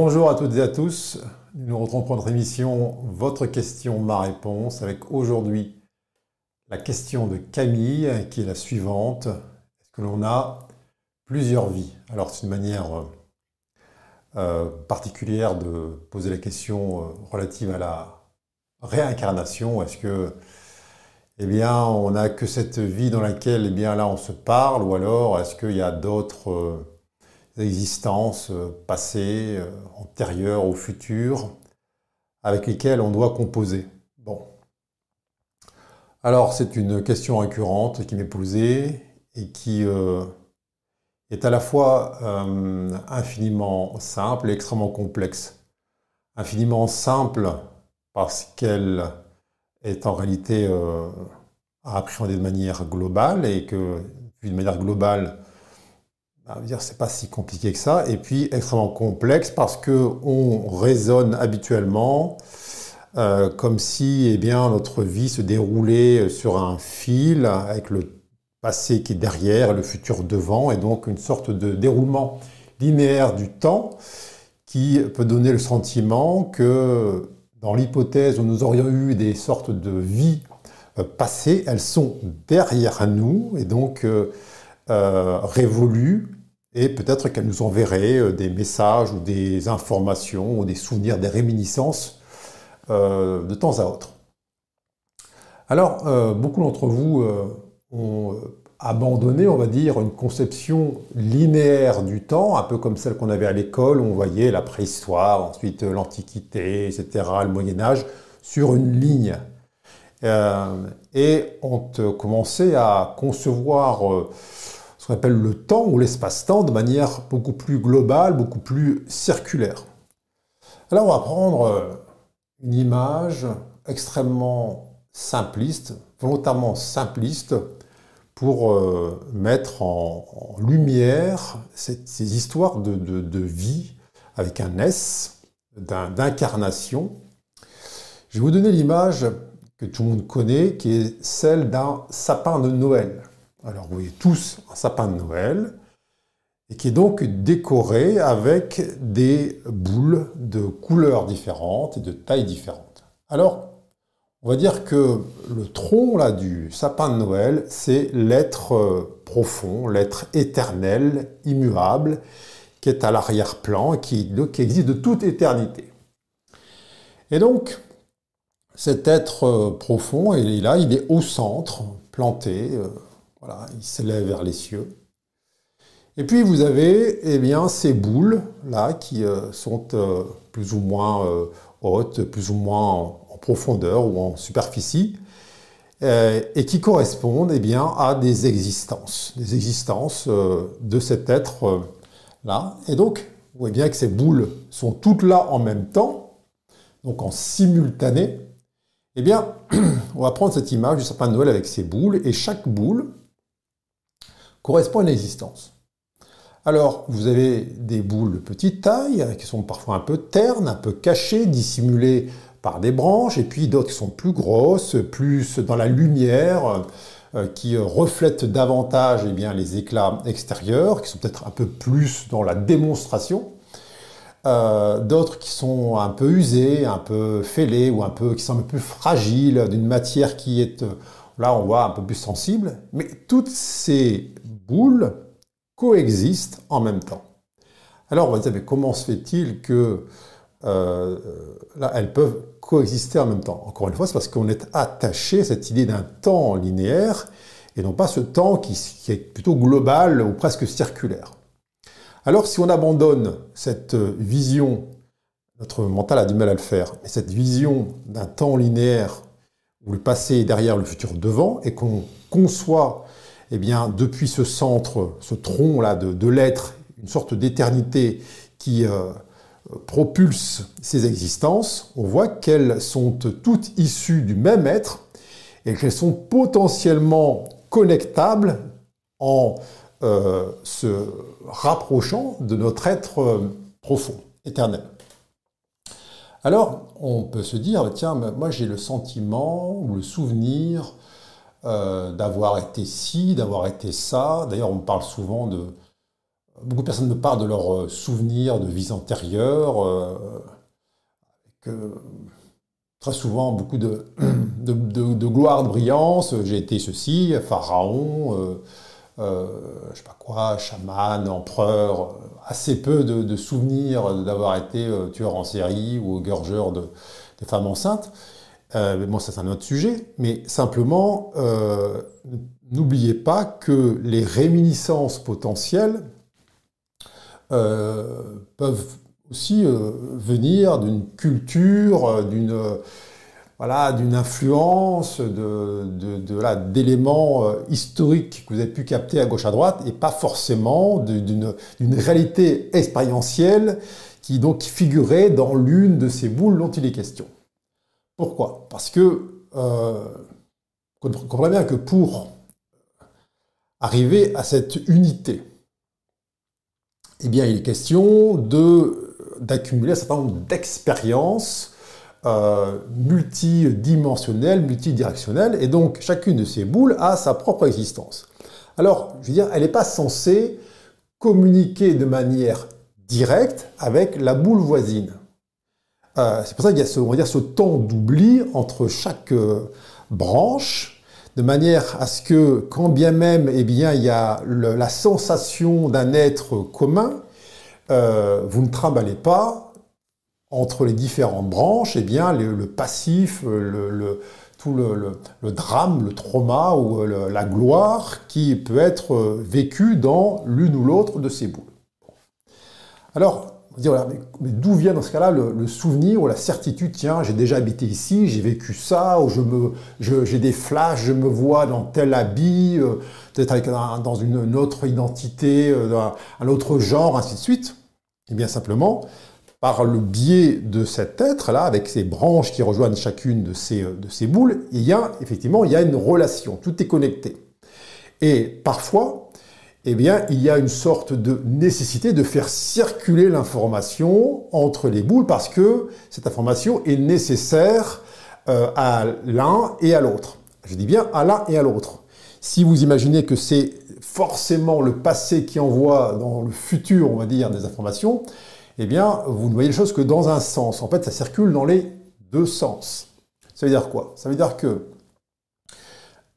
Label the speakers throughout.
Speaker 1: Bonjour à toutes et à tous. Nous retrouvons pour notre émission Votre question, ma réponse, avec aujourd'hui la question de Camille qui est la suivante. Est-ce que l'on a plusieurs vies? Alors c'est une manière euh, particulière de poser la question euh, relative à la réincarnation. Est-ce que eh bien, on n'a que cette vie dans laquelle, eh bien, là, on se parle, ou alors est-ce qu'il y a d'autres euh, existences euh, passées, euh, antérieures ou futures, avec lesquelles on doit composer Bon. Alors, c'est une question récurrente qui m'est posée et qui est à la fois infiniment simple et extrêmement complexe. Infiniment simple parce qu'elle est en réalité euh, à appréhender de manière globale et que, vu de manière globale, dire c'est pas si compliqué que ça. Et puis extrêmement complexe parce que on raisonne habituellement euh, comme si eh bien, notre vie se déroulait sur un fil avec le passé qui est derrière et le futur devant, et donc une sorte de déroulement linéaire du temps qui peut donner le sentiment que dans l'hypothèse où nous aurions eu des sortes de vies euh, passées, elles sont derrière nous et donc euh, révolues et peut-être qu'elles nous enverraient des messages ou des informations ou des souvenirs, des réminiscences de temps à autre. Alors, beaucoup d'entre vous ont abandonné, on va dire, une conception linéaire du temps, un peu comme celle qu'on avait à l'école, où on voyait la préhistoire, ensuite l'Antiquité, etc., le Moyen Âge, sur une ligne. Euh, et on commençait à concevoir euh, ce qu'on appelle le temps ou l'espace-temps de manière beaucoup plus globale, beaucoup plus circulaire. Alors on va prendre euh, une image extrêmement simpliste, volontairement simpliste, pour euh, mettre en, lumière ces histoires de, vie avec un S, d'incarnation. Je vais vous donner l'image que tout le monde connaît, qui est celle d'un sapin de Noël. Alors vous voyez tous un sapin de Noël, et qui est donc décoré avec des boules de couleurs différentes et de tailles différentes. Alors, on va dire que le tronc là, du sapin de Noël, c'est l'être euh, profond, l'être éternel, immuable, qui est à l'arrière-plan et qui, existe de toute éternité. Et donc, cet être euh, profond, il est là, il est au centre, planté, euh, voilà, il s'élève vers les cieux. Et puis vous avez eh bien, ces boules là qui sont plus ou moins hautes, plus ou moins profondeur ou en superficie, euh, et qui correspondent eh bien, à des existences, des existences euh, de cet être-là. Euh, et donc, vous voyez bien que ces boules sont toutes là en même temps, donc en simultané. Eh bien, on va prendre cette image du sapin de Noël avec ces boules, et chaque boule correspond à une existence. Alors, vous avez des boules de petite taille, qui sont parfois un peu ternes, un peu cachées, dissimulées par des branches, et puis d'autres qui sont plus grosses, plus dans la lumière, euh, qui reflètent davantage eh bien, les éclats extérieurs, qui sont peut-être un peu plus dans la démonstration. Euh, d'autres qui sont un peu usées, un peu fêlées, ou un peu, qui sont un peu plus fragiles, d'une matière qui est, euh, là on voit, un peu plus sensible. Mais toutes ces boules coexistent en même temps. Alors on va dire, mais comment se fait-il que euh, là, elles peuvent coexister en même temps? Encore une fois, c'est parce qu'on est attaché à cette idée d'un temps linéaire et non pas ce temps qui, est plutôt global ou presque circulaire. Alors, si on abandonne cette vision, notre mental a du mal à le faire, mais cette vision d'un temps linéaire où le passé est derrière, le futur devant, et qu'on conçoit, eh bien, depuis ce centre, ce tronc-là de, l'être, une sorte d'éternité qui euh, propulse ces existences, on voit qu'elles sont toutes issues du même être et qu'elles sont potentiellement connectables en euh, se rapprochant de notre être euh, profond, éternel. Alors, on peut se dire, tiens, moi j'ai le sentiment ou le souvenir euh, d'avoir été ci, d'avoir été ça. D'ailleurs, on parle souvent de beaucoup de personnes me parlent de leurs souvenirs de vies antérieures, avec très souvent beaucoup de, de, gloire, de brillance. J'ai été ceci, pharaon, euh, je sais pas quoi, chaman, empereur, assez peu de, souvenirs d'avoir été tueur en série ou gorgeur de, des femmes enceintes. Euh, bon, ça c'est un autre sujet, mais simplement, euh, n'oubliez pas que les réminiscences potentielles euh, peuvent aussi venir d'une culture, d'une voilà, influence, de, d'éléments historiques que vous avez pu capter à gauche à droite, et pas forcément d'une, réalité expérientielle qui donc figurait dans l'une de ces boules dont il est question. Pourquoi? Parce que euh, comprenez bien que pour arriver à cette unité, eh il est question d'accumuler un certain nombre d'expériences euh, multidimensionnelles, multidirectionnelles, et donc chacune de ces boules a sa propre existence. Alors, je veux dire, elle n'est pas censée communiquer de manière directe avec la boule voisine. Euh, c'est pour ça qu'il y a ce, temps d'oubli entre chaque euh, branche, de manière à ce que, quand bien même eh bien, il y a la sensation d'un être commun, euh, vous ne trimballez pas entre les différentes branches eh bien, le, passif, le, tout le, drame, le trauma ou la gloire qui peut être vécu dans l'une ou l'autre de ces boules. Alors, d'où vient dans ce cas-là le, souvenir ou la certitude, tiens, j'ai déjà habité ici, j'ai vécu ça, ou je me, j'ai des flashs, je me vois dans tel habit, euh, peut-être avec dans une, autre identité, euh, un autre genre, ainsi de suite. Eh bien simplement, par le biais de cet être-là, avec ses branches qui rejoignent chacune de ces, de ces boules, il y a effectivement il y a une relation, tout est connecté. Et parfois, eh bien, il y a une sorte de nécessité de faire circuler l'information entre les boules parce que cette information est nécessaire euh, à l'un et à l'autre. Je dis bien à l'un et à l'autre. Si vous imaginez que c'est forcément le passé qui envoie dans le futur, on va dire, des informations, eh bien, vous ne voyez les choses que dans un sens. En fait, ça circule dans les deux sens. Ça veut dire quoi? Ça veut dire que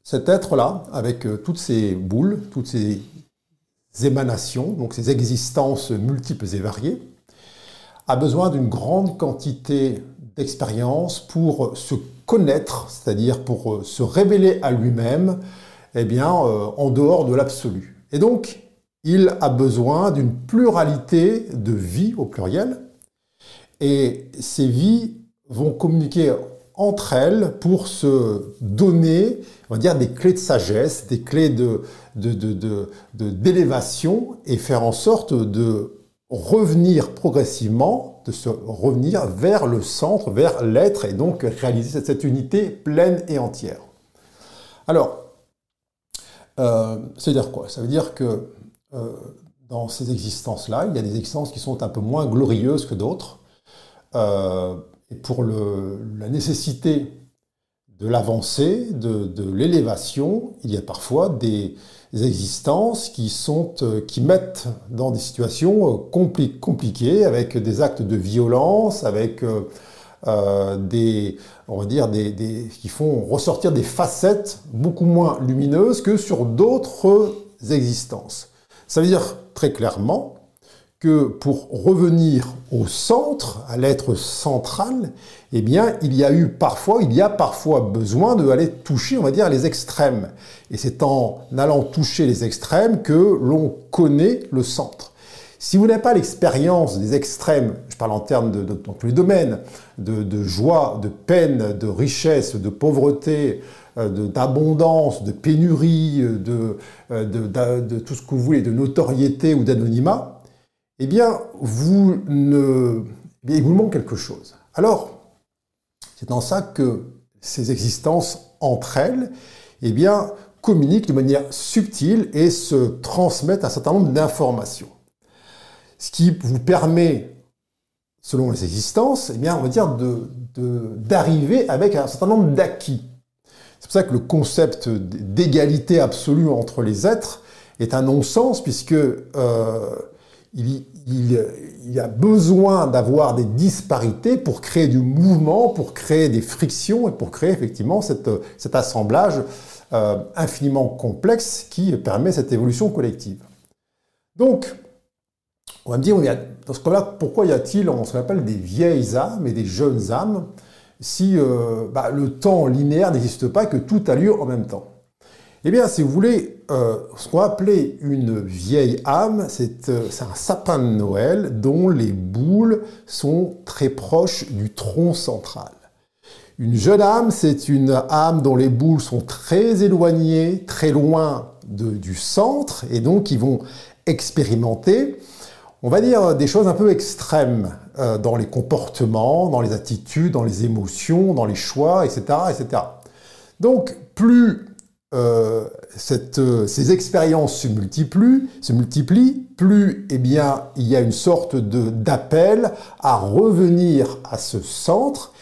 Speaker 1: cet être-là, avec euh, toutes ces boules, toutes ces émanations, donc ces existences multiples et variées, a besoin d'une grande quantité d'expérience pour se connaître, c'est-à-dire pour euh, se révéler à lui-même, eh bien, euh, en dehors de l'absolu. Et donc, il a besoin d'une pluralité de vies au pluriel, et ces vies vont communiquer entre elles pour se donner, on va dire, des clés de sagesse, des clés de, d'élévation et faire en sorte de revenir progressivement, de se revenir vers le centre, vers l'être et donc réaliser cette unité pleine et entière. Alors, euh, ça veut dire quoi? Ça veut dire que euh, dans ces existences-là, il y a des existences qui sont un peu moins glorieuses que d'autres. Euh, et pour la nécessité de l'avancée, de, l'élévation, il y a parfois des, existences qui, sont, euh, qui mettent dans des situations euh, compliquées, avec des actes de violence, avec euh, des, on va dire, des, qui font ressortir des facettes beaucoup moins lumineuses que sur d'autres existences. Ça veut dire très clairement que pour revenir au centre, à l'être central, eh bien, il y a eu parfois, il y a parfois besoin de aller toucher, on va dire, les extrêmes. Et c'est en allant toucher les extrêmes que l'on connaît le centre. Si vous n'avez pas l'expérience des extrêmes, je parle en termes de, dans tous les domaines, de, joie, de peine, de richesse, de pauvreté, euh, d'abondance, de, pénurie, de, euh, de, tout ce que vous voulez, de notoriété ou d'anonymat, eh bien, vous ne, eh il vous manque quelque chose. Alors, c'est dans ça que ces existences entre elles, eh bien, communiquent de manière subtile et se transmettent un certain nombre d'informations. Ce qui vous permet, selon les existences, eh bien, on va dire d'arriver avec un certain nombre d'acquis. C'est pour ça que le concept d'égalité absolue entre les êtres est un non-sens, puisque euh, il, y a besoin d'avoir des disparités pour créer du mouvement, pour créer des frictions et pour créer effectivement cet assemblage euh, infiniment complexe qui permet cette évolution collective. Donc, on va me dire, dans ce cas-là, pourquoi y a-t-il ce qu'on appelle des vieilles âmes et des jeunes âmes si euh, bah, le temps linéaire n'existe pas, que tout a lieu en même temps? Eh bien, si vous voulez, euh, ce qu'on appeler une vieille âme, c'est un sapin de Noël dont les boules sont très proches du tronc central. Une jeune âme, c'est une âme dont les boules sont très éloignées, très loin du centre, et donc ils vont expérimenter, on va dire, des choses un peu extrêmes euh, dans les comportements, dans les attitudes, dans les émotions, dans les choix, etc. etc. Donc, plus euh, euh, ces expériences se multiplient, se multiplient, plus eh bien, il y a une sorte d'appel à revenir à ce centre.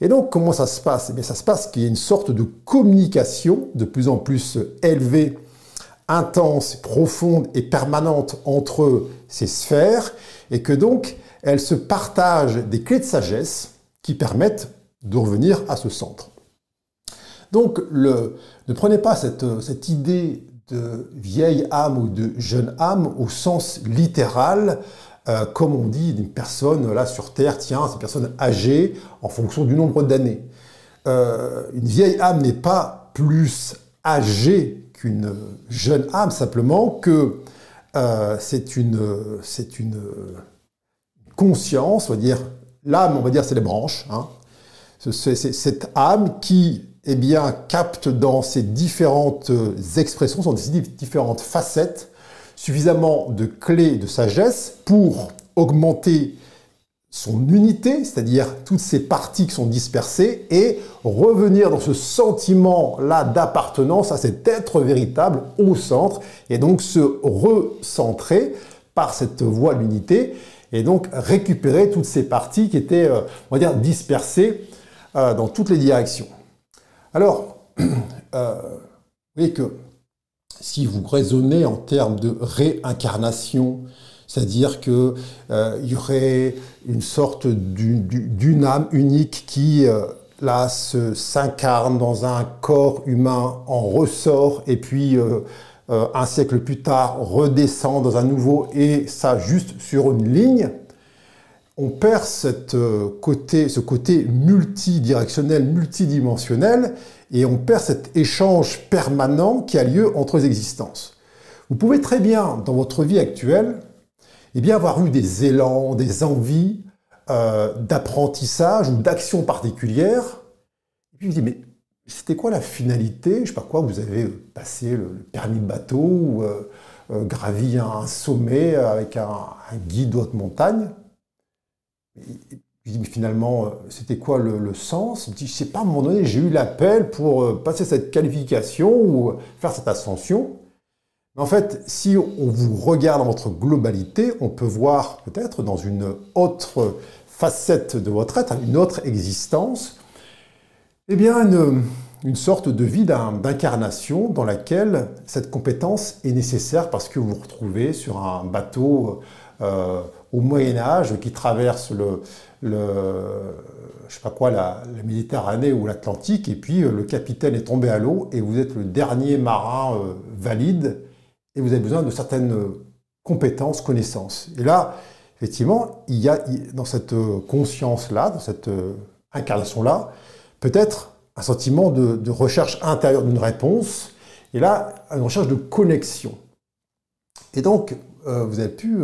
Speaker 1: Et donc, comment ça se passe? Eh bien, ça se passe qu'il y a une sorte de communication de plus en plus élevée, intense, profonde et permanente entre ces sphères, et que donc, elles se partagent des clés de sagesse qui permettent de revenir à ce centre. Donc, ne prenez pas cette, cette idée de vieille âme ou de jeune âme au sens littéral euh, comme on dit, d'une personne là sur Terre, tiens, c'est une personne âgée en fonction du nombre d'années. Euh, une vieille âme n'est pas plus âgée qu'une jeune âme, simplement que euh, c'est une, c'est une conscience, on va dire, l'âme, on va dire, c'est les branches. Hein. C'est, cette âme qui, eh bien, capte dans ses différentes expressions, dans ses différentes facettes, suffisamment de clés de sagesse pour augmenter son unité, c'est-à-dire toutes ces parties qui sont dispersées, et revenir dans ce sentiment-là d'appartenance à cet être véritable au centre, et donc se recentrer par cette voie de l'unité, et donc récupérer toutes ces parties qui étaient, euh, on va dire, dispersées euh, dans toutes les directions. Alors, euh, vous voyez que si vous raisonnez en termes de réincarnation, c'est-à-dire qu'il euh, y aurait une sorte d'une âme unique qui, euh, là, s'incarne dans un corps humain, en ressort, et puis euh, un siècle plus tard redescend dans un nouveau, et ça juste sur une ligne, on perd côté, ce côté multidirectionnel, multidimensionnel, et on perd cet échange permanent qui a lieu entre les existences. Vous pouvez très bien, dans votre vie actuelle, eh avoir eu des élans, des envies euh, d'apprentissage ou d'action particulière. Et puis vous dites, mais c'était quoi la finalité? Je sais pas quoi, vous avez passé le permis de bateau ou euh, euh, gravi un sommet avec un, guide de haute montagne je dis, mais finalement, euh, c'était quoi le, sens? Je je sais pas, à un moment donné, j'ai eu l'appel pour euh, passer cette qualification ou faire cette ascension. Mais en fait, si on vous regarde dans votre globalité, on peut voir peut-être dans une autre facette de votre être, une autre existence, eh bien, une, sorte de vie d'incarnation dans laquelle cette compétence est nécessaire parce que vous vous retrouvez sur un bateau euh, au Moyen Âge qui traverse le, le, je sais pas quoi, la, Méditerranée ou l'Atlantique, et puis euh, le capitaine est tombé à l'eau, et vous êtes le dernier marin euh, valide, et vous avez besoin de certaines compétences, connaissances. Et là, effectivement, il y a dans cette conscience-là, dans cette incarnation-là, peut-être un sentiment de, recherche intérieure d'une réponse, et là, une recherche de connexion. Et donc, vous avez pu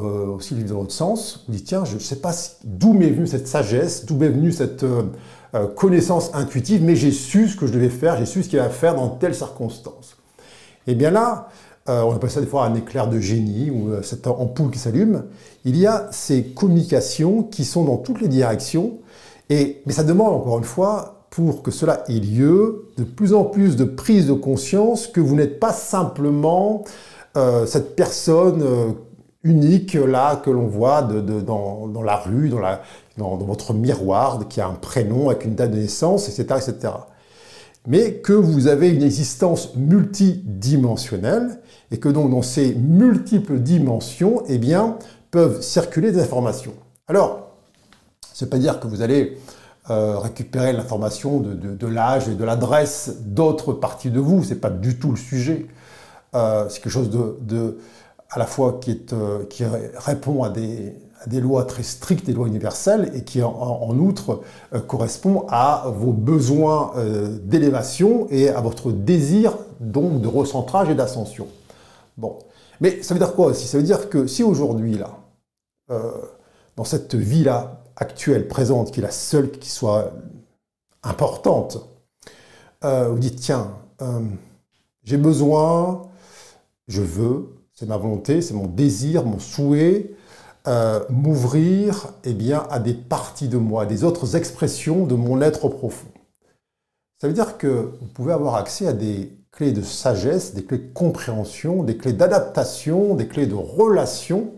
Speaker 1: aussi vivre dans l'autre sens, vous dites tiens, je ne sais pas d'où m'est venue cette sagesse, d'où m'est venue cette euh, euh, connaissance intuitive, mais j'ai su ce que je devais faire, j'ai su ce qu'il y avait à faire dans telle circonstance. Et bien là, on appelle ça des fois un éclair de génie ou cette ampoule qui s'allume. Il y a ces communications qui sont dans toutes les directions, et, mais ça demande encore une fois, pour que cela ait lieu, de plus en plus de prise de conscience que vous n'êtes pas simplement cette personne unique là que l'on voit dans, la rue, dans, votre miroir, qui a un prénom avec une date de naissance, etc. etc. mais que vous avez une existence multidimensionnelle et que donc dans ces multiples dimensions, eh bien, peuvent circuler des informations. Alors, ce n'est pas dire que vous allez euh, récupérer l'information de, l'âge et de l'adresse d'autres parties de vous, ce n'est pas du tout le sujet. Euh, c'est quelque chose de, à la fois qui, est, euh, qui répond à des, lois très strictes, des lois universelles, et qui en, outre euh, correspond à vos besoins euh, d'élévation et à votre désir donc de recentrage et d'ascension. Bon, mais ça veut dire quoi aussi? Ça veut dire que si aujourd'hui là, dans cette vie là actuelle, présente, qui est la seule qui soit importante, vous dites tiens, j'ai besoin, je veux, c'est ma volonté, c'est mon désir, mon souhait euh, m'ouvrir eh bien, à des parties de moi, des autres expressions de mon être profond. Ça veut dire que vous pouvez avoir accès à des clés de sagesse, des clés de compréhension, des clés d'adaptation, des clés de relation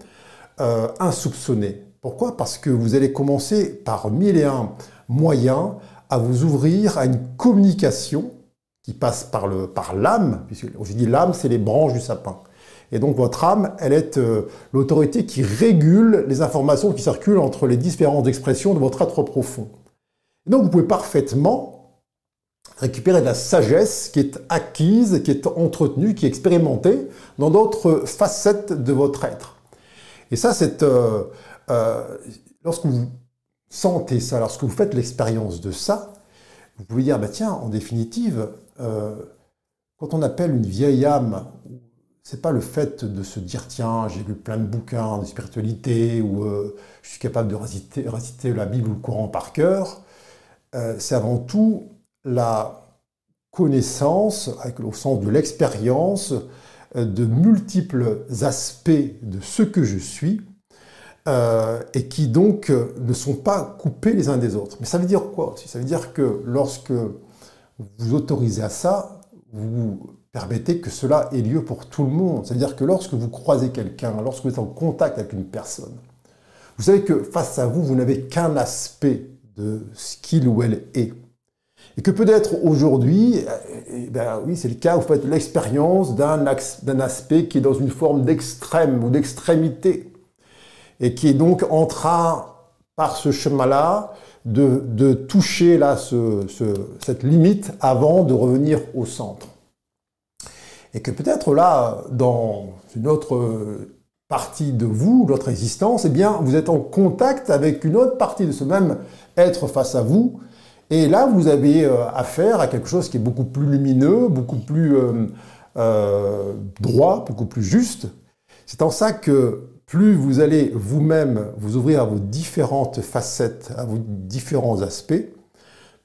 Speaker 1: euh, insoupçonnées. Pourquoi? Parce que vous allez commencer par mille et un moyens à vous ouvrir à une communication qui passe par l'âme, puisque je dis l'âme, c'est les branches du sapin. Et donc votre âme, elle est euh, l'autorité qui régule les informations qui circulent entre les différentes expressions de votre être profond. Et donc vous pouvez parfaitement récupérer de la sagesse qui est acquise, qui est entretenue, qui est expérimentée dans d'autres facettes de votre être. Et ça, c'est euh, euh, lorsque vous sentez ça, lorsque vous faites l'expérience de ça, vous pouvez dire, bah tiens, en définitive, quand on appelle une vieille âme c'est pas le fait de se dire tiens j'ai lu plein de bouquins de spiritualité ou euh, je suis capable de réciter, la Bible ou le Coran par cœur. Euh, c'est avant tout la connaissance, au sens de l'expérience, euh, de multiples aspects de ce que je suis et qui donc ne sont pas coupés les uns des autres. Mais ça veut dire quoi Ça veut dire que lorsque vous autorisez à ça, vous permettez que cela ait lieu pour tout le monde. C'est-à-dire que lorsque vous croisez quelqu'un, lorsque vous êtes en contact avec une personne, vous savez que face à vous, vous n'avez qu'un aspect de ce qu'il ou elle est. Et que peut-être aujourd'hui, eh, eh ben oui, c'est le cas, vous faites l'expérience d'un aspect qui est dans une forme d'extrême ou d'extrémité, et qui est donc en train, par ce chemin-là, de, toucher cette limite avant de revenir au centre. Et que peut-être là, dans une autre partie de vous, votre existence, eh bien, vous êtes en contact avec une autre partie de ce même être face à vous. Et là, vous avez euh, affaire à quelque chose qui est beaucoup plus lumineux, beaucoup plus euh, euh, droit, beaucoup plus juste. C'est en ça que plus vous allez vous-même vous ouvrir à vos différentes facettes, à vos différents aspects,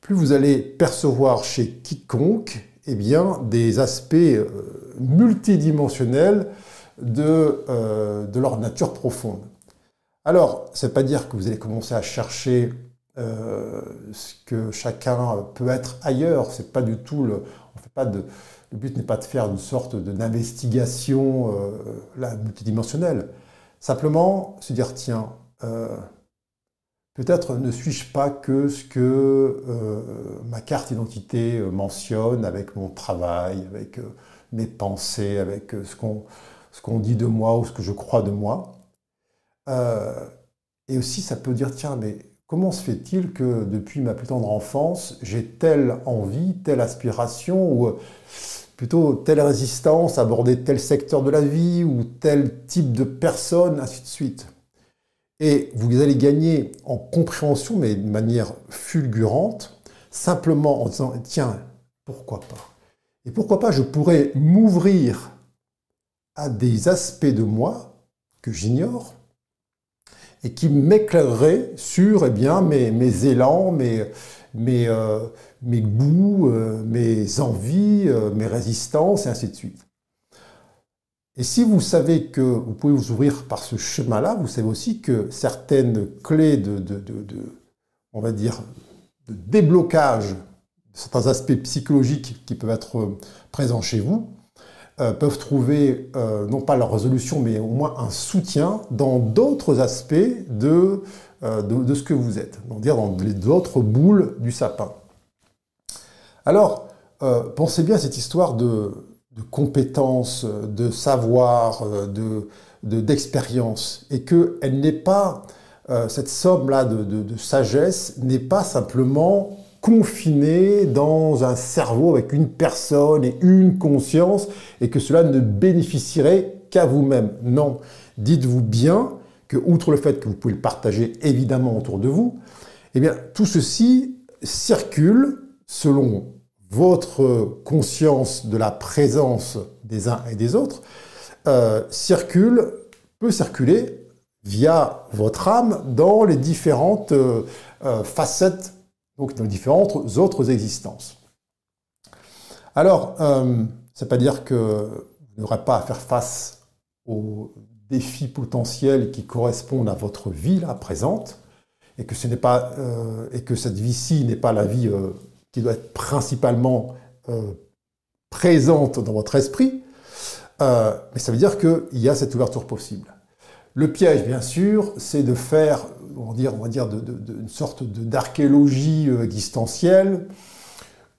Speaker 1: plus vous allez percevoir chez quiconque eh bien, des aspects euh, multidimensionnels de, euh, de, leur nature profonde. Alors, ça ne veut pas dire que vous allez commencer à chercher euh, ce que chacun peut être ailleurs. C'est pas du tout le. On fait pas de, le but n'est pas de faire une sorte d'investigation multidimensionnelle. Simplement se dire tiens, Peut-être ne suis-je pas que ce que euh, ma carte d'identité euh, mentionne avec mon travail, avec euh, mes pensées, avec ce qu'on dit de moi ou ce que je crois de moi. et aussi, ça peut dire, tiens, mais comment se fait-il que depuis ma plus tendre enfance, j'ai telle envie, telle aspiration, ou plutôt telle résistance à aborder tel secteur de la vie, ou tel type de personne, ainsi de suite? Et vous allez gagner en compréhension, mais de manière fulgurante, simplement en disant, tiens, pourquoi pas? Et pourquoi pas, je pourrais m'ouvrir à des aspects de moi que j'ignore et qui m'éclaireraient sur eh bien, mes, mes élans, mes, euh, goûts, euh, mes envies, euh, mes résistances, et ainsi de suite. Et si vous savez que vous pouvez vous ouvrir par ce chemin-là, vous savez aussi que certaines clés de, on va dire, de déblocage de certains aspects psychologiques qui peuvent être présents chez vous, euh, peuvent trouver euh, non pas leur résolution, mais au moins un soutien dans d'autres aspects de, euh, de, ce que vous êtes, donc dire dans les autres boules du sapin. Alors, pensez bien à cette histoire de, de compétences, de savoir, de, d'expérience, et qu'elle n'est pas, cette somme-là de, de, sagesse n'est pas simplement confinée dans un cerveau avec une personne et une conscience, et que cela ne bénéficierait qu'à vous-même. Non, dites-vous bien que, outre le fait que vous pouvez le partager évidemment autour de vous, eh bien, tout ceci circule selon votre conscience de la présence des uns et des autres, euh, circule, peut circuler via votre âme dans les différentes euh, euh, facettes, donc dans les différentes autres existences. Alors, ça ne veut pas dire que vous n'aurez pas à faire face aux défis potentiels qui correspondent à votre vie là présente, et que euh, cette vie-ci n'est pas la vie euh, qui doit être principalement euh, présente dans votre esprit, mais ça veut dire qu'il y a cette ouverture possible. Le piège, bien sûr, c'est de faire, on va dire, on va dire de, une sorte d'archéologie existentielle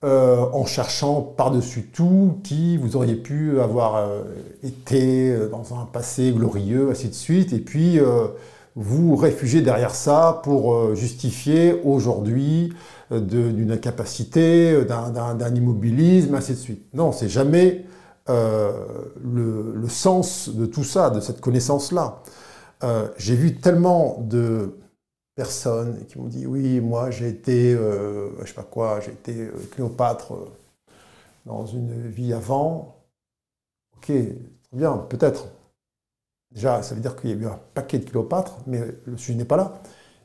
Speaker 1: euh, en cherchant par-dessus tout qui vous auriez pu avoir euh, été euh, dans un passé glorieux, ainsi de suite, et puis vous réfugiez derrière ça pour justifier aujourd'hui d'une incapacité, d'un immobilisme, ainsi de suite. Non, c'est jamais le, le, sens de tout ça, de cette connaissance-là. J'ai vu tellement de personnes qui m'ont dit oui, moi j'ai été, euh, je sais pas quoi, j'ai été euh, Cléopâtre euh, dans une vie avant. Ok, très bien, peut-être. Déjà, ça veut dire qu'il y a eu un paquet de Cléopâtre, mais le sujet n'est pas là.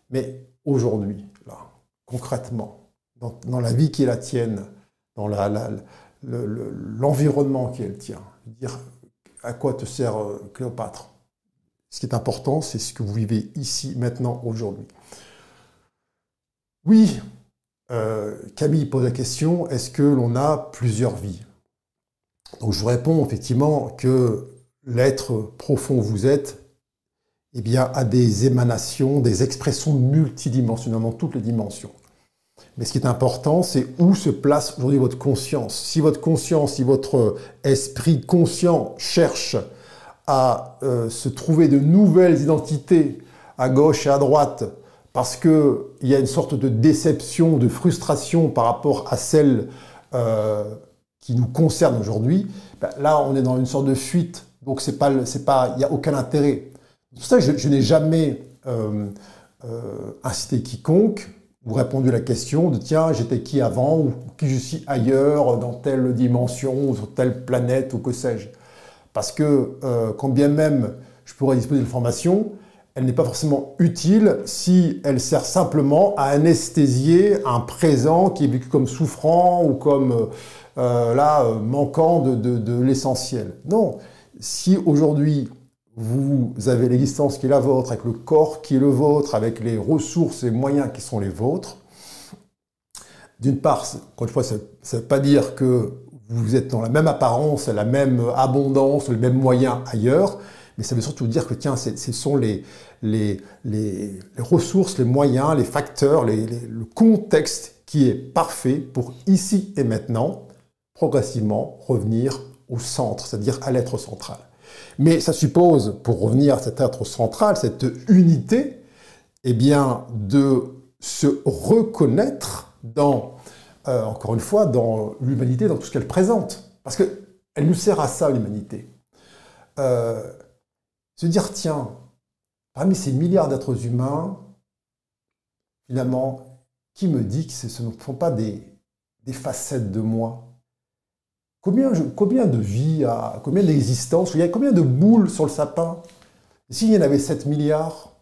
Speaker 1: Mais aujourd'hui, là, concrètement, dans, la vie qui est la tienne, dans l'environnement qui est le tien, dire à quoi te sert Cléopâtre ce qui est important, c'est ce que vous vivez ici, maintenant, aujourd'hui. Oui, euh, Camille pose la question, est-ce que l'on a plusieurs vies? Donc je vous réponds effectivement que l'être profond vous êtes eh bien, a des émanations, des expressions multidimensionnelles dans toutes les dimensions. Mais ce qui est important, c'est où se place aujourd'hui votre conscience. Si votre conscience, si votre esprit conscient cherche à euh, se trouver de nouvelles identités à gauche et à droite parce qu'il y a une sorte de déception, de frustration par rapport à celle euh, qui nous concerne aujourd'hui, ben là on est dans une sorte de fuite, donc il n'y a aucun intérêt. C'est pour ça que je, n'ai jamais euh, incité quiconque ou répondu à la question de tiens, j'étais qui avant ou qui je suis ailleurs dans telle dimension ou sur telle planète ou que sais-je. Parce que euh, quand bien même je pourrais disposer d'informations, elle n'est pas forcément utile si elle sert simplement à anesthésier un présent qui est vécu comme souffrant ou comme euh, euh, là manquant de, l'essentiel. Non, si aujourd'hui vous avez l'existence qui est la vôtre, avec le corps qui est le vôtre, avec les ressources et moyens qui sont les vôtres, d'une part, encore une fois, ça ne veut pas dire que vous êtes dans la même apparence, la même abondance, le même moyen ailleurs, mais ça veut surtout dire que tiens, ce sont les, ressources, les moyens, les facteurs, le contexte qui est parfait pour ici et maintenant, progressivement revenir au centre, c'est-à-dire à, l'être central. Mais ça suppose, pour revenir à cet être central, cette unité, eh bien, de se reconnaître dans euh, encore une fois, dans l'humanité, dans tout ce qu'elle présente. Parce qu'elle nous sert à ça, l'humanité. Euh, se dire, tiens, parmi ces milliards d'êtres humains, finalement, qui me dit que ce ne sont pas des, facettes de moi? Combien, de vies, combien d'existences, il y a combien de boules sur le sapin? S'il y en avait 7 milliards,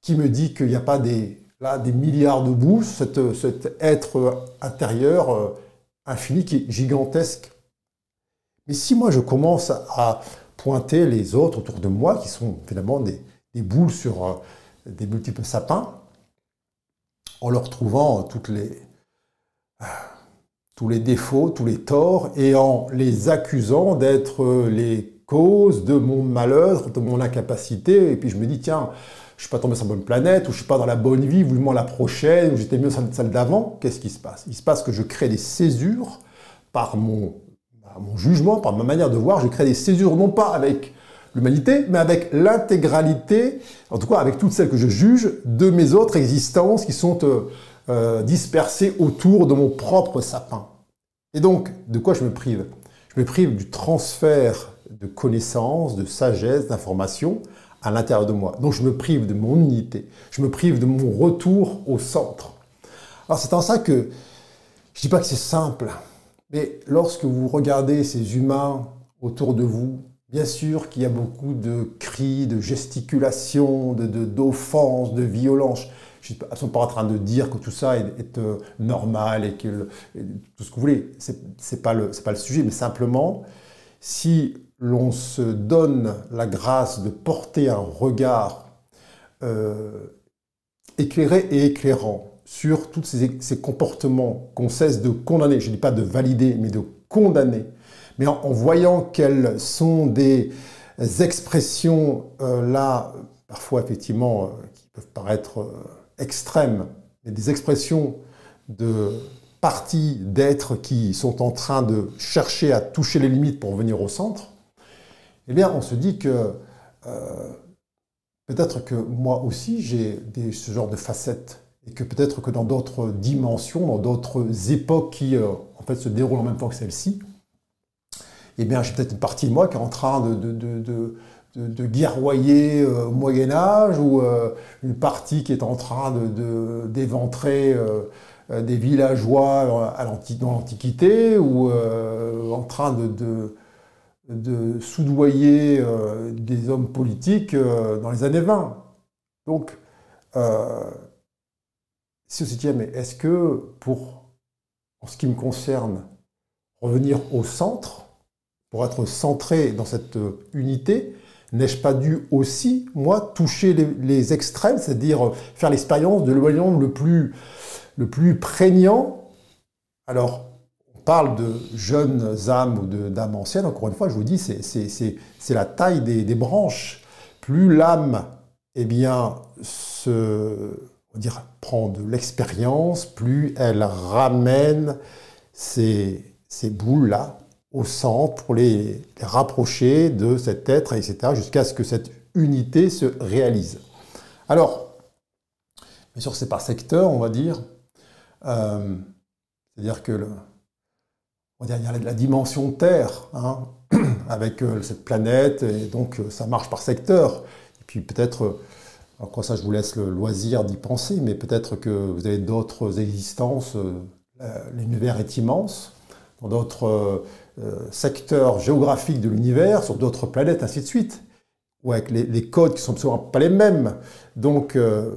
Speaker 1: qui me dit qu'il n'y a pas des, des milliards de bouches, cet, être intérieur euh, infini qui est gigantesque? Mais si moi je commence à pointer les autres autour de moi, qui sont finalement des, boules sur euh, des multiples sapins, en leur trouvant toutes les, tous les défauts, tous les torts, et en les accusant d'être les causes de mon malheur, de mon incapacité, et puis je me dis, tiens, je suis pas tombé sur la bonne planète, ou je suis pas dans la bonne vie, ou la prochaine, ou j'étais mieux dans celle d'avant, qu'est-ce qui se passe? Il se passe que je crée des césures par mon, mon jugement, par ma manière de voir, je crée des césures non pas avec l'humanité, mais avec l'intégralité, en tout cas avec toutes celles que je juge, de mes autres existences qui sont euh, euh, dispersées autour de mon propre sapin. Et donc, de quoi je me prive? Je me prive du transfert de connaissances, de sagesse, d'informations à l'intérieur de moi. Donc je me prive de mon unité, je me prive de mon retour au centre. Alors c'est en ça que je ne dis pas que c'est simple, mais lorsque vous regardez ces humains autour de vous, bien sûr qu'il y a beaucoup de cris, de gesticulations, d'offenses, de, de violences. Je ne suis pas en train de dire que tout ça est, euh, normal et que tout ce que vous voulez. Ce n'est pas, le, pas le sujet, mais simplement, si l'on se donne la grâce de porter un regard euh, éclairé et éclairant sur tous ces, comportements qu'on cesse de condamner, je ne dis pas de valider, mais de condamner, mais en, voyant quelles sont des expressions euh, là, parfois effectivement, qui peuvent paraître extrêmes, mais des expressions de parties d'êtres qui sont en train de chercher à toucher les limites pour venir au centre, eh bien, on se dit que euh, peut-être que moi aussi j'ai ce genre de facettes et que peut-être que dans d'autres dimensions, dans d'autres époques qui euh, en fait se déroulent en même temps que celle-ci, eh bien, j'ai peut-être une partie de moi qui est en train de, guerroyer euh, au Moyen Âge ou euh, une partie qui est en train d'éventrer euh, des villageois dans l'Antiquité ou en train de, de soudoyer des hommes politiques dans les années 20. Donc, si on mais est-ce que pour, en ce qui me concerne, revenir au centre, pour être centré dans cette unité, N'ai-je pas dû aussi, moi, toucher les, extrêmes, c'est-à-dire faire l'expérience de l'éloignement le plus, le plus prégnant? Alors, on parle de jeunes âmes ou d'âmes anciennes, encore une fois, je vous dis, c'est la taille des, branches. Plus l'âme, eh bien, se, dire, prend de l'expérience, plus elle ramène ces, ces boules-là au centre pour les, rapprocher de cet être, etc., jusqu'à ce que cette unité se réalise. Alors, bien sûr, c'est par secteur, on va dire. Euh, c'est-à-dire que on va dire, il y a la, dimension Terre, hein, avec euh, cette planète, et donc euh, ça marche par secteur. Et puis peut-être, encore ça, je vous laisse le loisir d'y penser, mais peut-être que vous avez d'autres existences. L'univers est immense. Dans d'autres secteurs géographiques de l'univers, sur d'autres planètes, ainsi de suite, ou avec les, codes qui sont absolument pas les mêmes. Donc euh,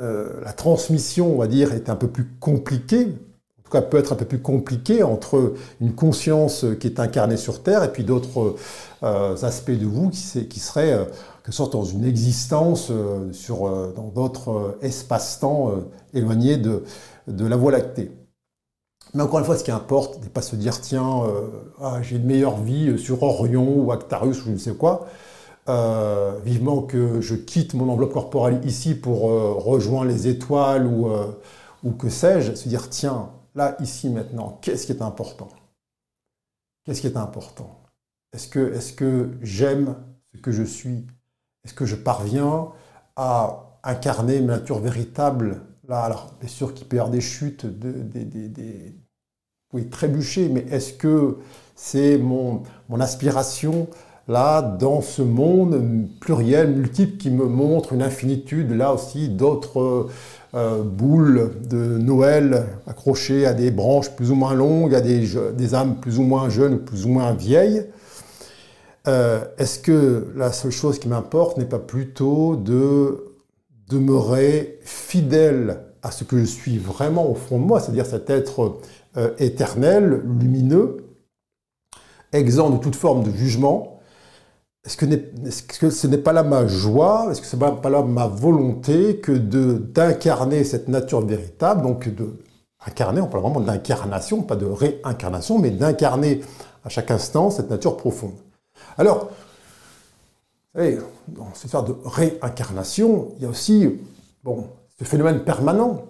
Speaker 1: euh, la transmission, on va dire, est un peu plus compliquée, en tout cas peut être un peu plus compliquée entre une conscience qui est incarnée sur Terre et puis d'autres aspects de vous qui, qui seraient que sorte dans une existence sur, dans d'autres espaces-temps éloignés de la Voie lactée. Mais encore une fois, ce qui importe n'est pas se dire tiens, euh, ah, j'ai une meilleure vie sur Orion ou Actarus ou je ne sais quoi. Euh, vivement que je quitte mon enveloppe corporelle ici pour euh, rejoindre les étoiles ou, ou que sais-je. Se dire tiens, là, ici, maintenant, qu'est-ce qui est important? Qu'est-ce qui est important? Est-ce que, est que j'aime ce que je suis? Est-ce que je parviens à incarner ma nature véritable? Là, alors, bien sûr qu'il peut y avoir des chutes, des, oui, trébucher, mais est-ce que c'est mon, aspiration là, dans ce monde pluriel, multiple, qui me montre une infinitude, là aussi, d'autres euh, boules de Noël accrochées à des branches plus ou moins longues, à des, des âmes plus ou moins jeunes, plus ou moins vieilles? Euh, est-ce que la seule chose qui m'importe n'est pas plutôt de demeurer fidèle à ce que je suis vraiment au fond de moi, c'est-à-dire cet être euh, éternel, lumineux, exempt de toute forme de jugement. Est-ce que, ce n'est pas là ma joie, est-ce que ce n'est pas là ma volonté que d'incarner cette nature véritable, donc de incarner, on parle vraiment d'incarnation, pas de réincarnation, mais d'incarner à chaque instant cette nature profonde. Alors, dans cette histoire de réincarnation, il y a aussi bon, ce phénomène permanent.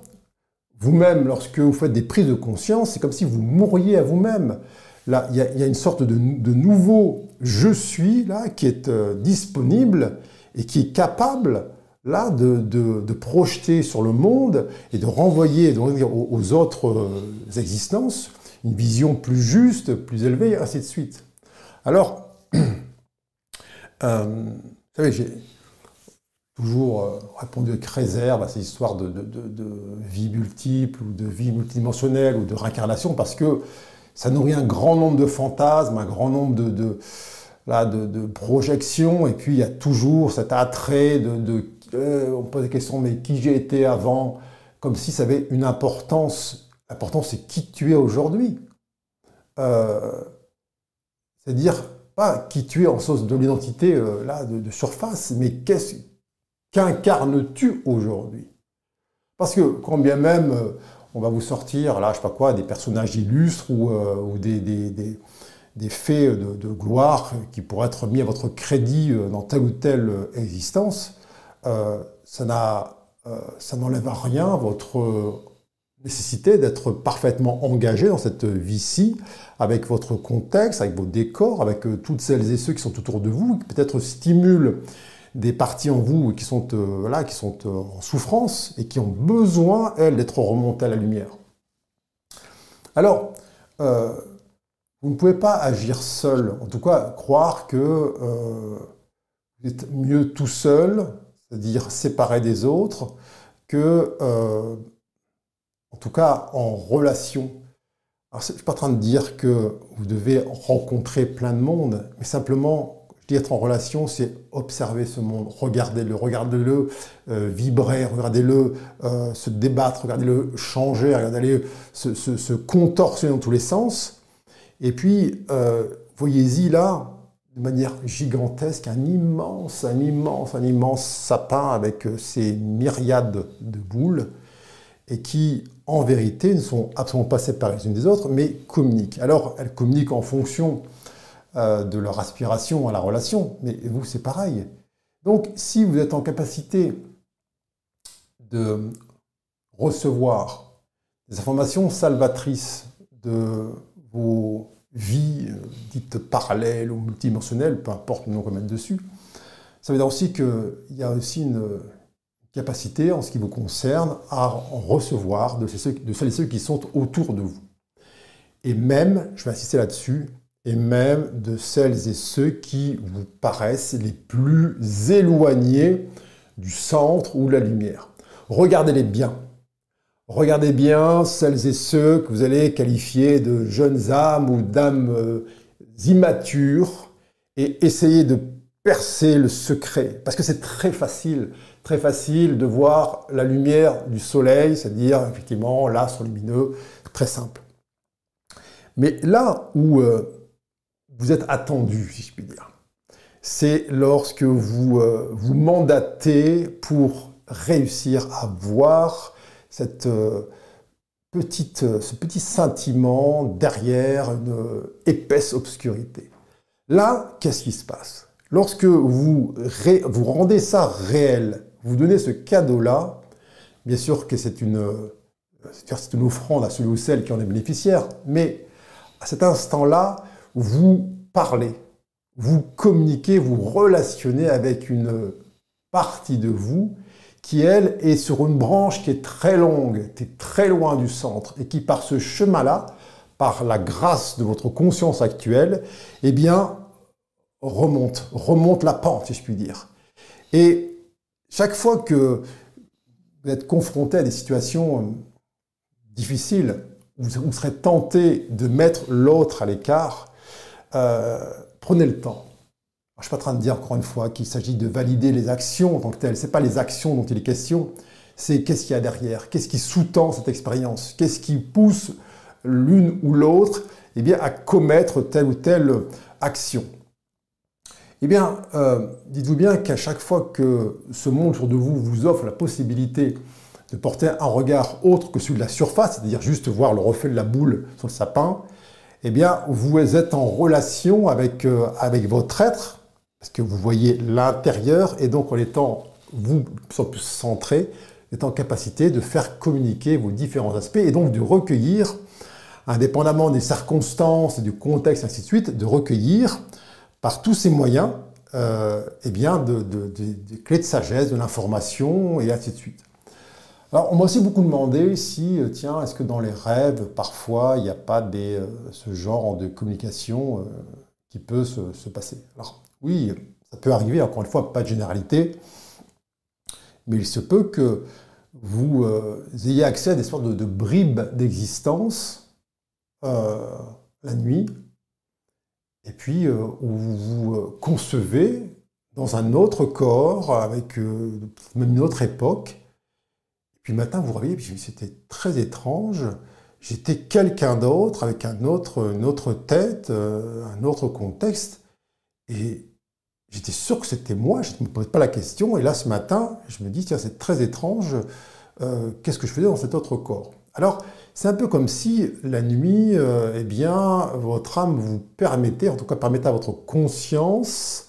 Speaker 1: Vous-même, lorsque vous faites des prises de conscience, c'est comme si vous mouriez à vous-même. Là, il y, a, une sorte de, nouveau je suis là qui est euh, disponible et qui est capable là de, projeter sur le monde et de renvoyer aux, autres euh, existences une vision plus juste, plus élevée, ainsi de suite. Alors, euh, savez, toujours euh, répondu avec réserve à ces histoires de, vie multiple ou de vie multidimensionnelle ou de réincarnation parce que ça nourrit un grand nombre de fantasmes, un grand nombre de, là, de, projections, et puis il y a toujours cet attrait de, euh, on pose des questions, mais qui j'ai été avant, comme si ça avait une importance. L'important, c'est qui tu es aujourd'hui. Euh, c'est-à-dire, pas qui tu es en sens de l'identité là de, surface, mais qu'est-ce qu'incarnes-tu aujourd'hui? Parce que quand bien même on va vous sortir, là, je sais pas quoi, des personnages illustres ou, des, des, faits de, gloire qui pourraient être mis à votre crédit dans telle ou telle existence, euh, euh, ça n'enlève à rien votre nécessité d'être parfaitement engagé dans cette vie-ci, avec votre contexte, avec vos décors, avec euh, toutes celles et ceux qui sont autour de vous, qui peut-être stimulent des parties en vous qui sont, là, qui sont en souffrance et qui ont besoin, elles, d'être remontées à la lumière. Alors, vous ne pouvez pas agir seul, en tout cas croire que vous êtes mieux tout seul c'est-à-dire séparé des autres, que, euh, en tout cas en relation. Alors, je ne suis pas en train de dire que vous devez rencontrer plein de monde, mais simplement, être en relation, c'est observer ce monde, regardez-le, regardez-le euh, vibrer, regardez-le euh, se débattre, regardez-le changer, regardez-le se, se, contorsionner dans tous les sens. Et puis, voyez-y là, de manière gigantesque, un immense, un immense, un immense sapin avec ses myriades de boules, et qui, en vérité, ne sont absolument pas séparées les unes des autres, mais communiquent. Alors, elles communiquent en fonction euh, de leur aspiration à la relation, mais vous, c'est pareil. Donc, si vous êtes en capacité de recevoir des informations salvatrices de vos vie euh, dite parallèle ou multidimensionnelle, peu importe le nom qu'on met dessus, ça veut dire aussi qu'il y a aussi une capacité, en ce qui vous concerne, à en recevoir de, celles et ceux qui sont autour de vous. Et même, je vais insister là-dessus, et même de celles et ceux qui vous paraissent les plus éloignés du centre ou de la lumière. Regardez-les bien. Regardez bien celles et ceux que vous allez qualifier de jeunes âmes ou d'âmes euh, immatures et essayez de percer le secret. Parce que c'est très facile, très facile de voir la lumière du soleil, c'est-à-dire effectivement l'astre lumineux, très simple. Mais là où euh, vous êtes attendu, si je puis dire, c'est lorsque vous euh, vous mandatez pour réussir à voir cette euh, petite, euh, ce petit sentiment derrière une épaisse obscurité. Là, qu'est-ce qui se passe? Lorsque vous, vous rendez ça réel, vous donnez ce cadeau-là, bien sûr que c'est une, c'est une offrande à celui ou celle qui en est bénéficiaire, mais à cet instant-là, vous parlez, vous communiquez, vous relationnez avec une partie de vous qui, elle, est sur une branche qui est très longue, qui est très loin du centre, et qui, par ce chemin-là, par la grâce de votre conscience actuelle, eh bien, remonte, remonte la pente, si je puis dire. Et chaque fois que vous êtes confronté à des situations euh, difficiles, où vous serez tenté de mettre l'autre à l'écart, euh, prenez le temps je ne suis pas en train de dire encore une fois qu'il s'agit de valider les actions en tant que telles. Ce n'est pas les actions dont il est question, c'est qu'est-ce qu'il y a derrière, qu'est-ce qui sous-tend cette expérience, qu'est-ce qui pousse l'une ou l'autre eh bien, à commettre telle ou telle action? Eh bien, euh, dites-vous bien qu'à chaque fois que ce monde autour de vous vous offre la possibilité de porter un regard autre que celui de la surface, c'est-à-dire juste voir le reflet de la boule sur le sapin, eh bien, vous êtes en relation avec, euh, avec votre être, parce que vous voyez l'intérieur, et donc en étant, vous, plus centré, êtes en capacité de faire communiquer vos différents aspects, et donc de recueillir, indépendamment des circonstances, du contexte, ainsi de suite, de recueillir par tous ces moyens, euh, eh bien, de, des clés de sagesse, de l'information, et ainsi de suite. Alors, on m'a aussi beaucoup demandé si, euh, tiens, est-ce que dans les rêves, parfois, il n'y a pas euh, ce genre de communication euh, qui peut se, passer? Alors, oui, ça peut arriver, encore une fois, pas de généralité, mais il se peut que vous ayez accès à des sortes de, bribes d'existence la nuit, et puis où vous vous concevez dans un autre corps, avec même une autre époque, puis le matin, vous vous réveillez, puis c'était très étrange. J'étais quelqu'un d'autre, avec un autre, une autre tête, euh, un autre contexte. Et j'étais sûr que c'était moi, je ne me posais pas la question. Et là, ce matin, je me dis, tiens, c'est très étrange. Euh, qu'est-ce que je faisais dans cet autre corps? Alors, c'est un peu comme si la nuit, euh, eh bien, votre âme vous permettait, en tout cas permettait à votre conscience,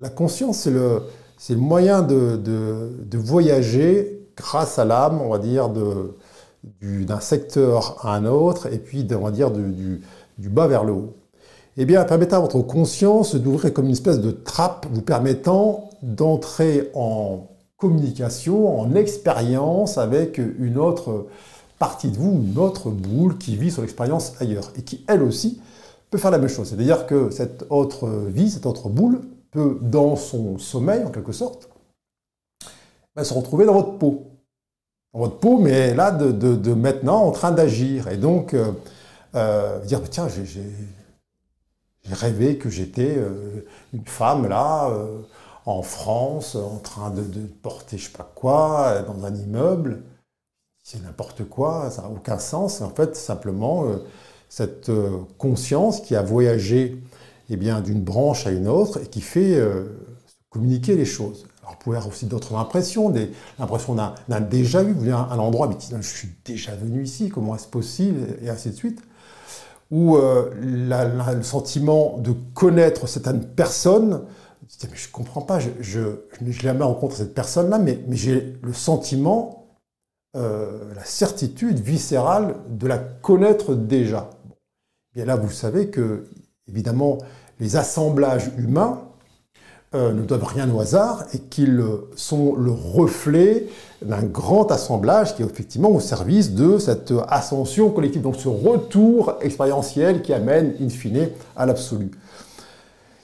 Speaker 1: la conscience, c'est le, le moyen de, de, de voyager grâce à l'âme, on va dire, d'un secteur à un autre, et puis, on va dire, du, bas vers le haut. Eh bien, permettant à votre conscience d'ouvrir comme une espèce de trappe vous permettant d'entrer en communication, en expérience avec une autre partie de vous, une autre boule qui vit son expérience ailleurs et qui, elle aussi, peut faire la même chose. C'est-à-dire que cette autre vie, cette autre boule, peut, dans son sommeil, en quelque sorte, ben, se retrouver dans votre peau votre peau, mais là, de, maintenant, en train d'agir. Et donc, euh, euh, dire, tiens, j'ai rêvé que j'étais euh, une femme, là, en France, en train de, porter je sais pas quoi, dans un immeuble. C'est n'importe quoi, ça n'a aucun sens. En fait, simplement, cette conscience qui a voyagé eh d'une branche à une autre et qui fait communiquer les choses. Alors, vous pouvez avoir aussi d'autres impressions, l'impression d'un déjà vu, vous venez à un endroit, mais je suis déjà venu ici, comment est-ce possible, et ainsi de suite. Ou euh, le sentiment de connaître certaines personnes, je ne comprends pas, je, je, jamais rencontré cette personne-là, mais, j'ai le sentiment, euh, la certitude viscérale de la connaître déjà. Et là, vous savez que, évidemment, les assemblages humains, euh, ne doivent rien au hasard et qu'ils sont le reflet d'un grand assemblage qui est effectivement au service de cette ascension collective, donc ce retour expérientiel qui amène in fine à l'absolu.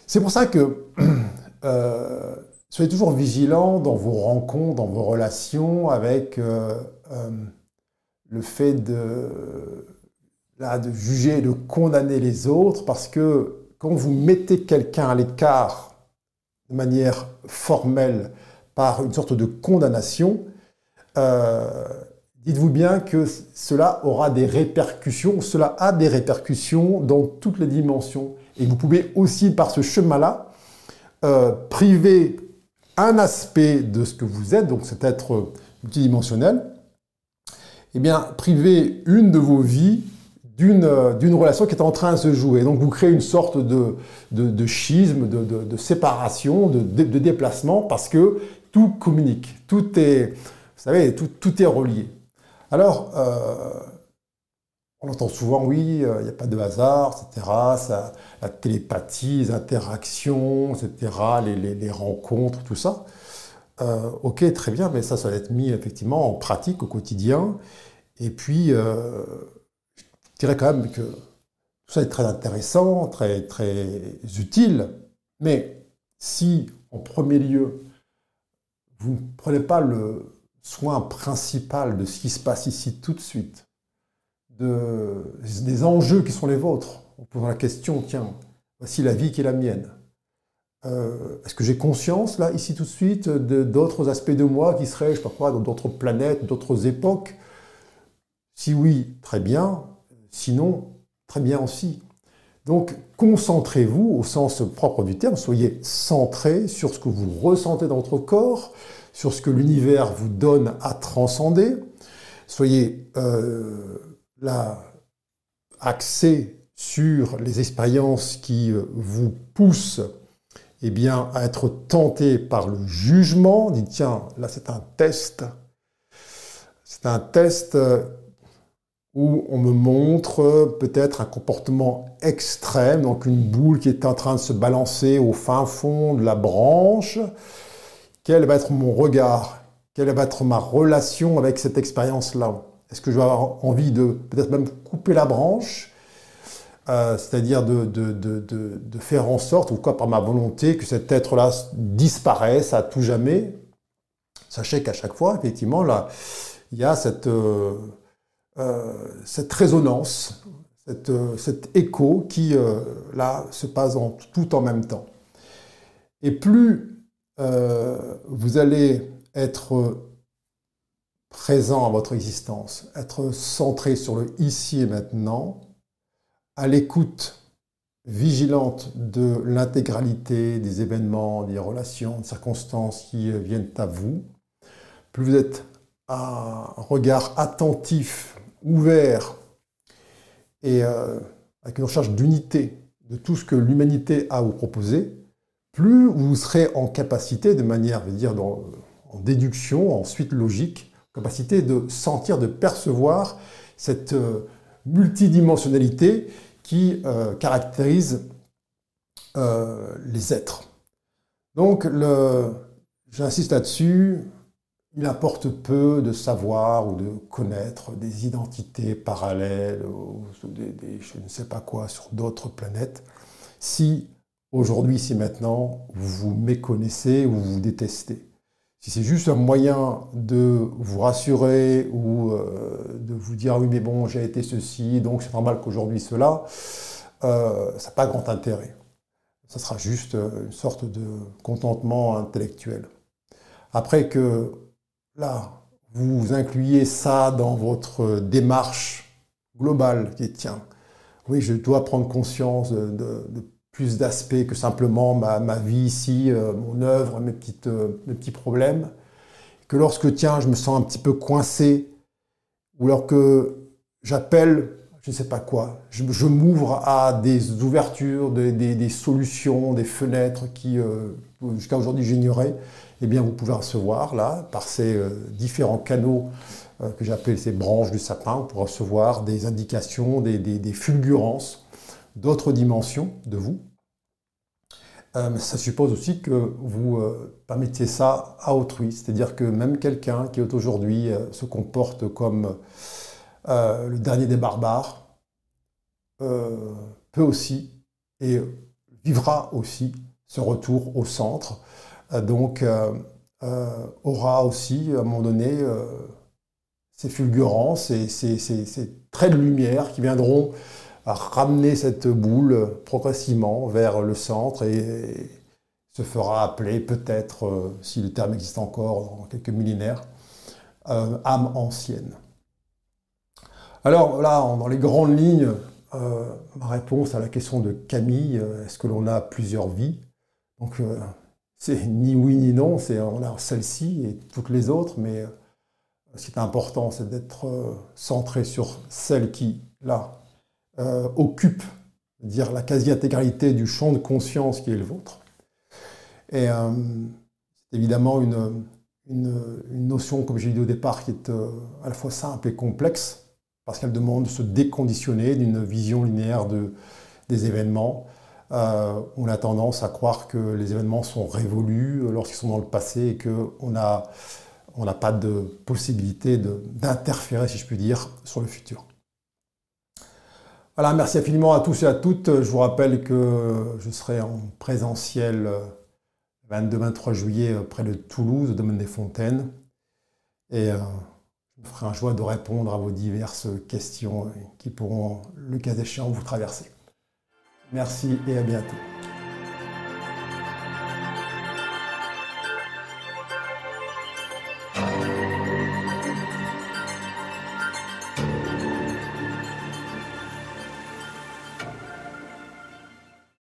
Speaker 1: C'est pour ça que euh, soyez toujours vigilants dans vos rencontres, dans vos relations avec euh, le fait de, de juger, de condamner les autres, parce que quand vous mettez quelqu'un à l'écart de manière formelle par une sorte de condamnation, euh, dites-vous bien que cela aura des répercussions, cela a des répercussions dans toutes les dimensions. Et vous pouvez aussi, par ce chemin-là, euh, priver un aspect de ce que vous êtes, donc cet être multidimensionnel, eh bien, priver une de vos vies euh, d'une relation qui est en train de se jouer. Donc vous créez une sorte de, schisme, de, séparation, de, déplacement, parce que tout communique, tout est, vous savez, tout, tout est relié. Alors, euh, on entend souvent, oui, euh, il n'y a pas de hasard, etc. La télépathie, les interactions, etc., les, les, rencontres, tout ça. ok, très bien, mais ça, ça va être mis effectivement en pratique au quotidien. Et puis, je dirais quand même que tout ça est très intéressant, très, très utile, mais si, en premier lieu, vous ne prenez pas le soin principal de ce qui se passe ici tout de suite, de, des enjeux qui sont les vôtres, en posant la question, tiens, voici la vie qui est la mienne. Euh, est-ce que j'ai conscience, là, ici tout de suite, d'autres aspects de moi qui seraient, je ne sais pas quoi, dans d'autres planètes, d'autres époques? Si oui, très bien. Sinon, très bien aussi. Donc, concentrez-vous au sens propre du terme, soyez centré sur ce que vous ressentez dans votre corps, sur ce que l'univers vous donne à transcender. Soyez euh, là axé sur les expériences qui vous poussent eh bien, à être tenté par le jugement, dit tiens, là c'est un test, c'est un test où on me montre peut-être un comportement extrême, donc une boule qui est en train de se balancer au fin fond de la branche. Quel va être mon regard? Quelle va être ma relation avec cette expérience-là? Est-ce que je vais avoir envie de peut-être même couper la branche euh, c'est-à-dire de, faire en sorte, ou quoi par ma volonté, que cet être-là disparaisse à tout jamais? Sachez qu'à chaque fois, effectivement, là, il y a cette, euh, euh, cette résonance, cet écho qui, là, se passe en, tout en même temps. Et plus vous allez être présent à votre existence, être centré sur le ici et maintenant, à l'écoute vigilante de l'intégralité des événements, des relations, des circonstances qui viennent à vous, plus vous êtes à un regard attentif, ouvert et euh, avec une recherche d'unité de tout ce que l'humanité a à vous proposer, plus vous serez en capacité, de manière, je veux dire, en déduction, ensuite logique, capacité de sentir, de percevoir cette euh, multidimensionnalité qui euh, caractérise les êtres. Donc, j'insiste là-dessus, il importe peu de savoir ou de connaître des identités parallèles ou des, je ne sais pas quoi sur d'autres planètes si aujourd'hui, si maintenant, vous vous méconnaissez ou vous détestez. Si c'est juste un moyen de vous rassurer ou euh, de vous dire oui mais bon j'ai été ceci donc c'est normal qu'aujourd'hui cela, euh, ça n'a pas grand intérêt. Ça sera juste une sorte de contentement intellectuel. Après que là vous incluiez ça dans votre démarche globale qui est tiens oui je dois prendre conscience de, plus d'aspects que simplement ma, vie ici, euh, mon œuvre, mes, petites, euh, mes petits problèmes. Que lorsque, tiens, je me sens un petit peu coincé, ou lorsque j'appelle, je ne sais pas quoi, je, m'ouvre à des ouvertures, des, solutions, des fenêtres qui, euh, jusqu'à aujourd'hui, j'ignorais, eh bien, vous pouvez recevoir, là, par ces différents canaux que j'appelle ces branches du sapin, pour recevoir des indications, des, fulgurances d'autres dimensions de vous. Euh, ça suppose aussi que vous euh, permettiez ça à autrui, c'est-à-dire que même quelqu'un qui aujourd'hui euh, se comporte comme le dernier des barbares peut aussi et vivra aussi ce retour au centre, donc aura aussi à un moment donné ces fulgurances, ces, ces traits de lumière qui viendront ramener cette boule progressivement vers le centre et se fera appeler peut-être, euh, si le terme existe encore dans quelques millénaires, euh, âme ancienne. Alors là, dans les grandes lignes, euh, ma réponse à la question de Camille, est-ce que l'on a plusieurs vies? Donc c'est ni oui ni non, c'est on a celle-ci et toutes les autres, mais ce qui est important, c'est d'être centré sur celle qui, là, euh, occupe dire la quasi-intégralité du champ de conscience qui est le vôtre. Et euh, c'est évidemment une, notion, comme j'ai dit au départ, qui est euh, à la fois simple et complexe, parce qu'elle demande de se déconditionner d'une vision linéaire de, des événements. On a tendance à croire que les événements sont révolus lorsqu'ils sont dans le passé et qu'on n'a on pas de possibilité d'interférer, si je puis dire, sur le futur. Voilà, merci infiniment à tous et à toutes. Je vous rappelle que je serai en présentiel le 22-23 juillet euh, près de Toulouse, au domaine des Fontaines. Et euh, je me ferai un joie de répondre à vos diverses questions qui pourront, le cas échéant, vous traverser. Merci et à bientôt.